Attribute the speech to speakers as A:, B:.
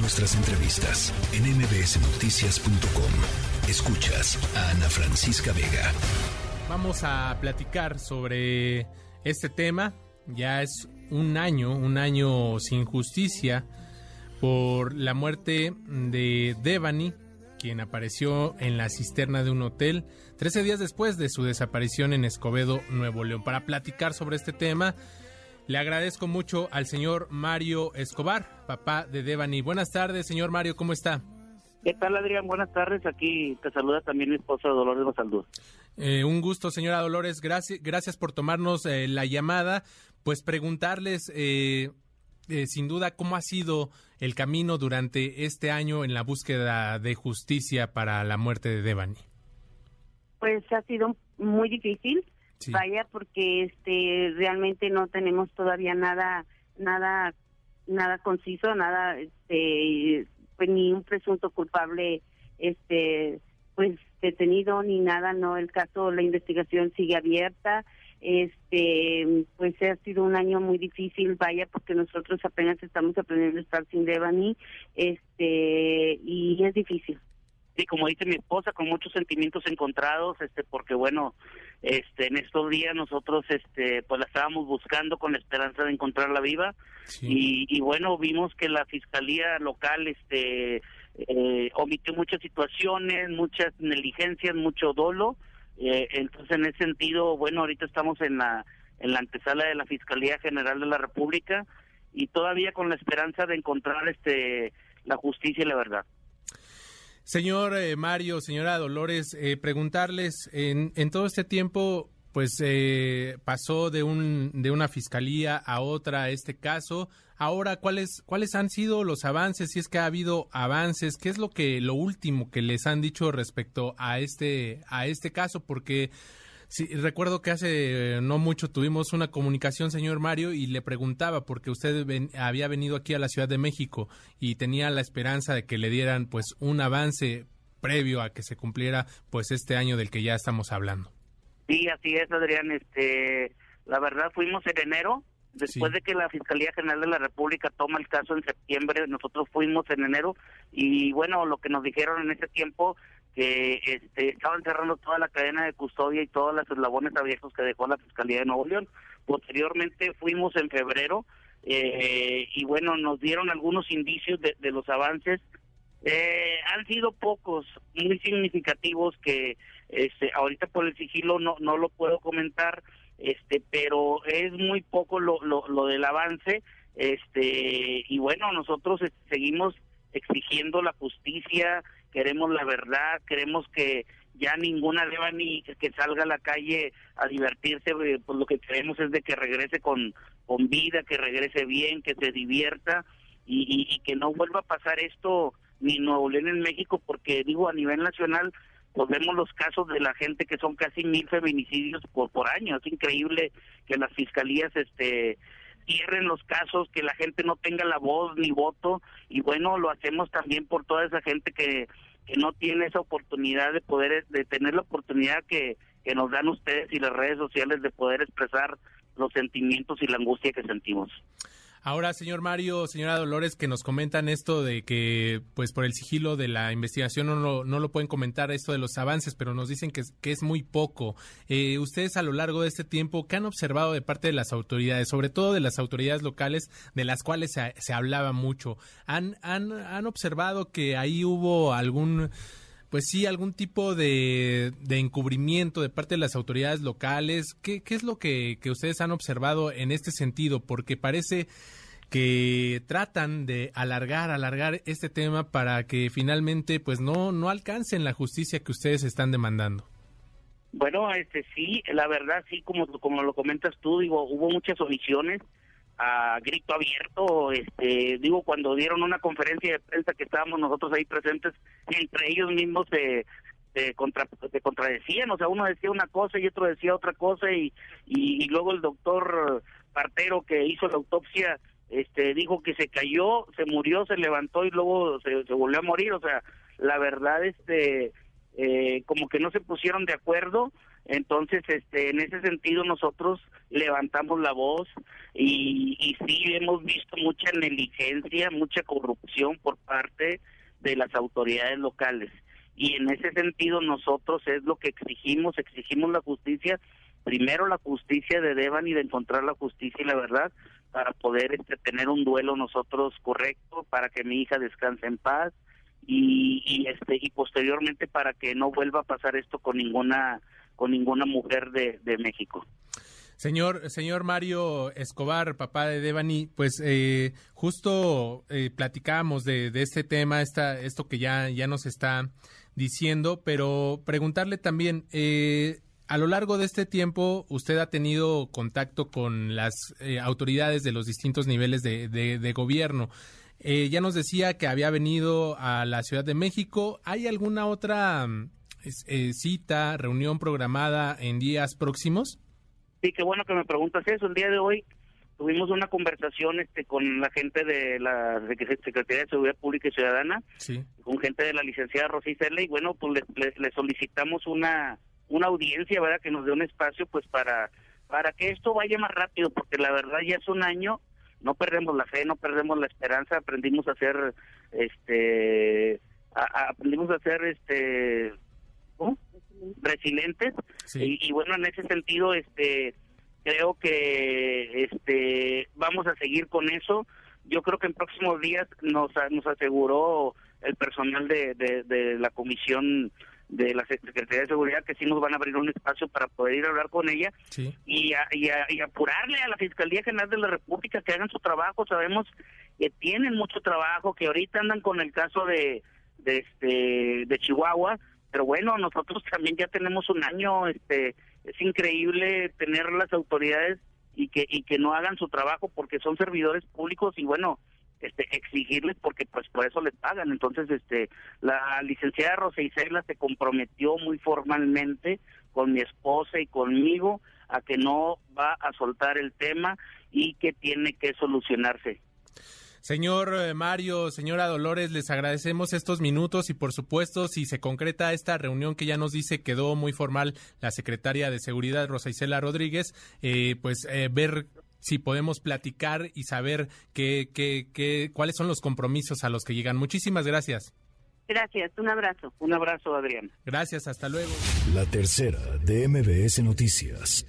A: Nuestras entrevistas en mbsnoticias.com. Escuchas a Ana Francisca Vega.
B: Vamos a platicar sobre este tema. Ya es un año, un año sin justicia por la muerte de Devani, quien apareció en la cisterna de un hotel 13 días después de su desaparición en Escobedo, Nuevo León. Para platicar sobre este tema, le agradezco mucho al señor Mario Escobar, papá de Devani. Buenas tardes, señor Mario, ¿cómo está?
C: ¿Qué tal, Adrián? Buenas tardes. Aquí te saluda también mi esposa Dolores Basaldúa.
B: Eh, un gusto, señora Dolores. Gracias, gracias por tomarnos eh, la llamada. Pues preguntarles, eh, eh, sin duda, cómo ha sido el camino durante este año en la búsqueda de justicia para la muerte de Devani.
D: Pues ha sido muy difícil, Vaya, porque este realmente no tenemos todavía nada, nada, nada conciso, nada, este, pues ni un presunto culpable, este, pues detenido ni nada, no, el caso, la investigación sigue abierta, este, pues ha sido un año muy difícil, vaya, porque nosotros apenas estamos aprendiendo a estar sin Devani, este, y es difícil.
C: Sí, como dice mi esposa, con muchos sentimientos encontrados, este, porque bueno, este, en estos días nosotros, este, pues la estábamos buscando con la esperanza de encontrarla viva. Y, y bueno, vimos que la fiscalía local, este, eh, omitió muchas situaciones, muchas negligencias, mucho dolo, eh, entonces en ese sentido, bueno, ahorita estamos en la, en la antesala de la Fiscalía General de la República y todavía con la esperanza de encontrar, este, la justicia y la verdad.
B: Señor eh, Mario, señora Dolores, eh, preguntarles, en, en todo este tiempo, pues eh, pasó de, un, de una fiscalía a otra este caso. Ahora, ¿cuáles, ¿cuáles han sido los avances? Si es que ha habido avances, ¿qué es lo que lo último que les han dicho respecto a este, a este caso? Porque Sí, recuerdo que hace eh, no mucho tuvimos una comunicación, señor Mario, y le preguntaba porque usted ven- había venido aquí a la Ciudad de México y tenía la esperanza de que le dieran pues un avance previo a que se cumpliera pues este año del que ya estamos hablando.
C: Sí, así es, Adrián. Este, la verdad, fuimos en enero, después
B: Sí.
C: de que la Fiscalía General de la República toma el caso en septiembre, nosotros fuimos en enero y bueno, lo que nos dijeron en ese tiempo que este, estaban cerrando toda la cadena de custodia y todos los eslabones abiertos que dejó la Fiscalía de Nuevo León. Posteriormente fuimos en febrero eh, y bueno, nos dieron algunos indicios de, de los avances eh, han sido pocos, muy significativos que este, ahorita por el sigilo no, no lo puedo comentar, este, pero es muy poco lo, lo, lo del avance, este, y bueno, nosotros eh, seguimos exigiendo la justicia, queremos la verdad, queremos que ya ninguna deba ni que, salga a la calle a divertirse, eh, pues lo que queremos es de que regrese con, con vida, que regrese bien, que se divierta y que no vuelva a pasar esto ni en Nuevo León en México, porque digo, a nivel nacional, pues vemos los casos de la gente que son casi mil feminicidios por, por año. Es increíble que las fiscalías este cierren los casos, que la gente no tenga la voz ni voto, y bueno, lo hacemos también por toda esa gente que, que no tiene esa oportunidad de poder, de tener la oportunidad que, que nos dan ustedes y las redes sociales de poder expresar los sentimientos y la angustia que sentimos.
B: Ahora, señor Mario, señora Dolores, que nos comentan esto de que, pues por el sigilo de la investigación no lo, no lo pueden comentar esto de los avances, pero nos dicen que, es- que es muy poco. Eh, ustedes a lo largo de este tiempo, ¿qué han observado de parte de las autoridades, sobre todo de las autoridades locales, de las cuales se, se hablaba mucho? ¿Han, han, ¿Han observado que ahí hubo algún pues sí, algún tipo de, de encubrimiento de parte de las autoridades locales. ¿Qué, qué es lo que, que ustedes han observado en este sentido? Porque parece que tratan de alargar, alargar este tema para que finalmente pues no, no alcancen la justicia que ustedes están demandando.
C: Bueno, este sí, la verdad sí, como como lo comentas tú, digo, hubo muchas omisiones a grito abierto, este, digo, cuando dieron una conferencia de prensa que estábamos nosotros ahí presentes, entre ellos mismos se, se, contra, se contradecían, o sea, uno decía una cosa y otro decía otra cosa y, y, luego el doctor Partero que hizo la autopsia este dijo que se cayó, se murió, se levantó y luego se, se volvió a morir, o sea, la verdad este eh, como que no se pusieron de acuerdo Entonces, este, en ese sentido nosotros levantamos la voz y, y sí hemos visto mucha negligencia, mucha corrupción por parte de las autoridades locales. Y en ese sentido nosotros es lo que exigimos, exigimos la justicia, primero la justicia de Devan y de encontrar la justicia y la verdad para poder este, tener un duelo nosotros correcto, para que mi hija descanse en paz y, y este y posteriormente para que no vuelva a pasar esto con ninguna con ninguna mujer de, de México.
B: Señor, señor Mario Escobar, papá de Devani, pues eh, justo eh, platicábamos de, de, este tema, esta, esto que ya, ya nos está diciendo, pero preguntarle también, eh, a lo largo de este tiempo, usted ha tenido contacto con las eh, autoridades de los distintos niveles de, de, de gobierno. Eh, ya nos decía que había venido a la Ciudad de México. ¿Hay alguna otra eh, cita, reunión programada en días próximos?
C: Sí, qué bueno que me preguntas eso. El día de hoy tuvimos una conversación este con la gente de la Secretaría de Seguridad Pública y Ciudadana,
B: sí.
C: con gente de la licenciada Rosy Cerle, y bueno, pues le, le, solicitamos una una audiencia, ¿verdad? Que nos dé un espacio, pues, para para que esto vaya más rápido, porque la verdad ya es un año, no perdemos la fe, no perdemos la esperanza, aprendimos a ser, este, a, a, aprendimos a ser, este, ¿cómo? resilientes
B: sí.
C: y, y bueno, en ese sentido, este creo que este vamos a seguir con eso. Yo creo que en próximos días nos, nos aseguró el personal de, de, de, la comisión de la Secretaría de Seguridad que sí nos van a abrir un espacio para poder ir a hablar con ella
B: sí.
C: y, a, y, a, y, apurarle a la Fiscalía General de la República que hagan su trabajo. Sabemos que tienen mucho trabajo, que ahorita andan con el caso de, de, este, de Chihuahua, pero bueno, nosotros también ya tenemos un año, este es increíble tener las autoridades y que y que no hagan su trabajo porque son servidores públicos y bueno este exigirles porque pues por eso les pagan. Entonces este la licenciada Rosa Isela se comprometió muy formalmente con mi esposa y conmigo a que no va a soltar el tema y que tiene que solucionarse
B: Señor eh, Mario, señora Dolores, les agradecemos estos minutos y por supuesto si se concreta esta reunión que ya nos dice quedó muy formal la secretaria de Seguridad Rosa Isela Rodríguez, eh, pues eh, ver si podemos platicar y saber qué, qué, qué, cuáles son los compromisos a los que llegan. Muchísimas gracias.
D: Gracias, un abrazo.
C: Un abrazo, Adrián.
B: Gracias, hasta luego.
A: La tercera de MBS Noticias.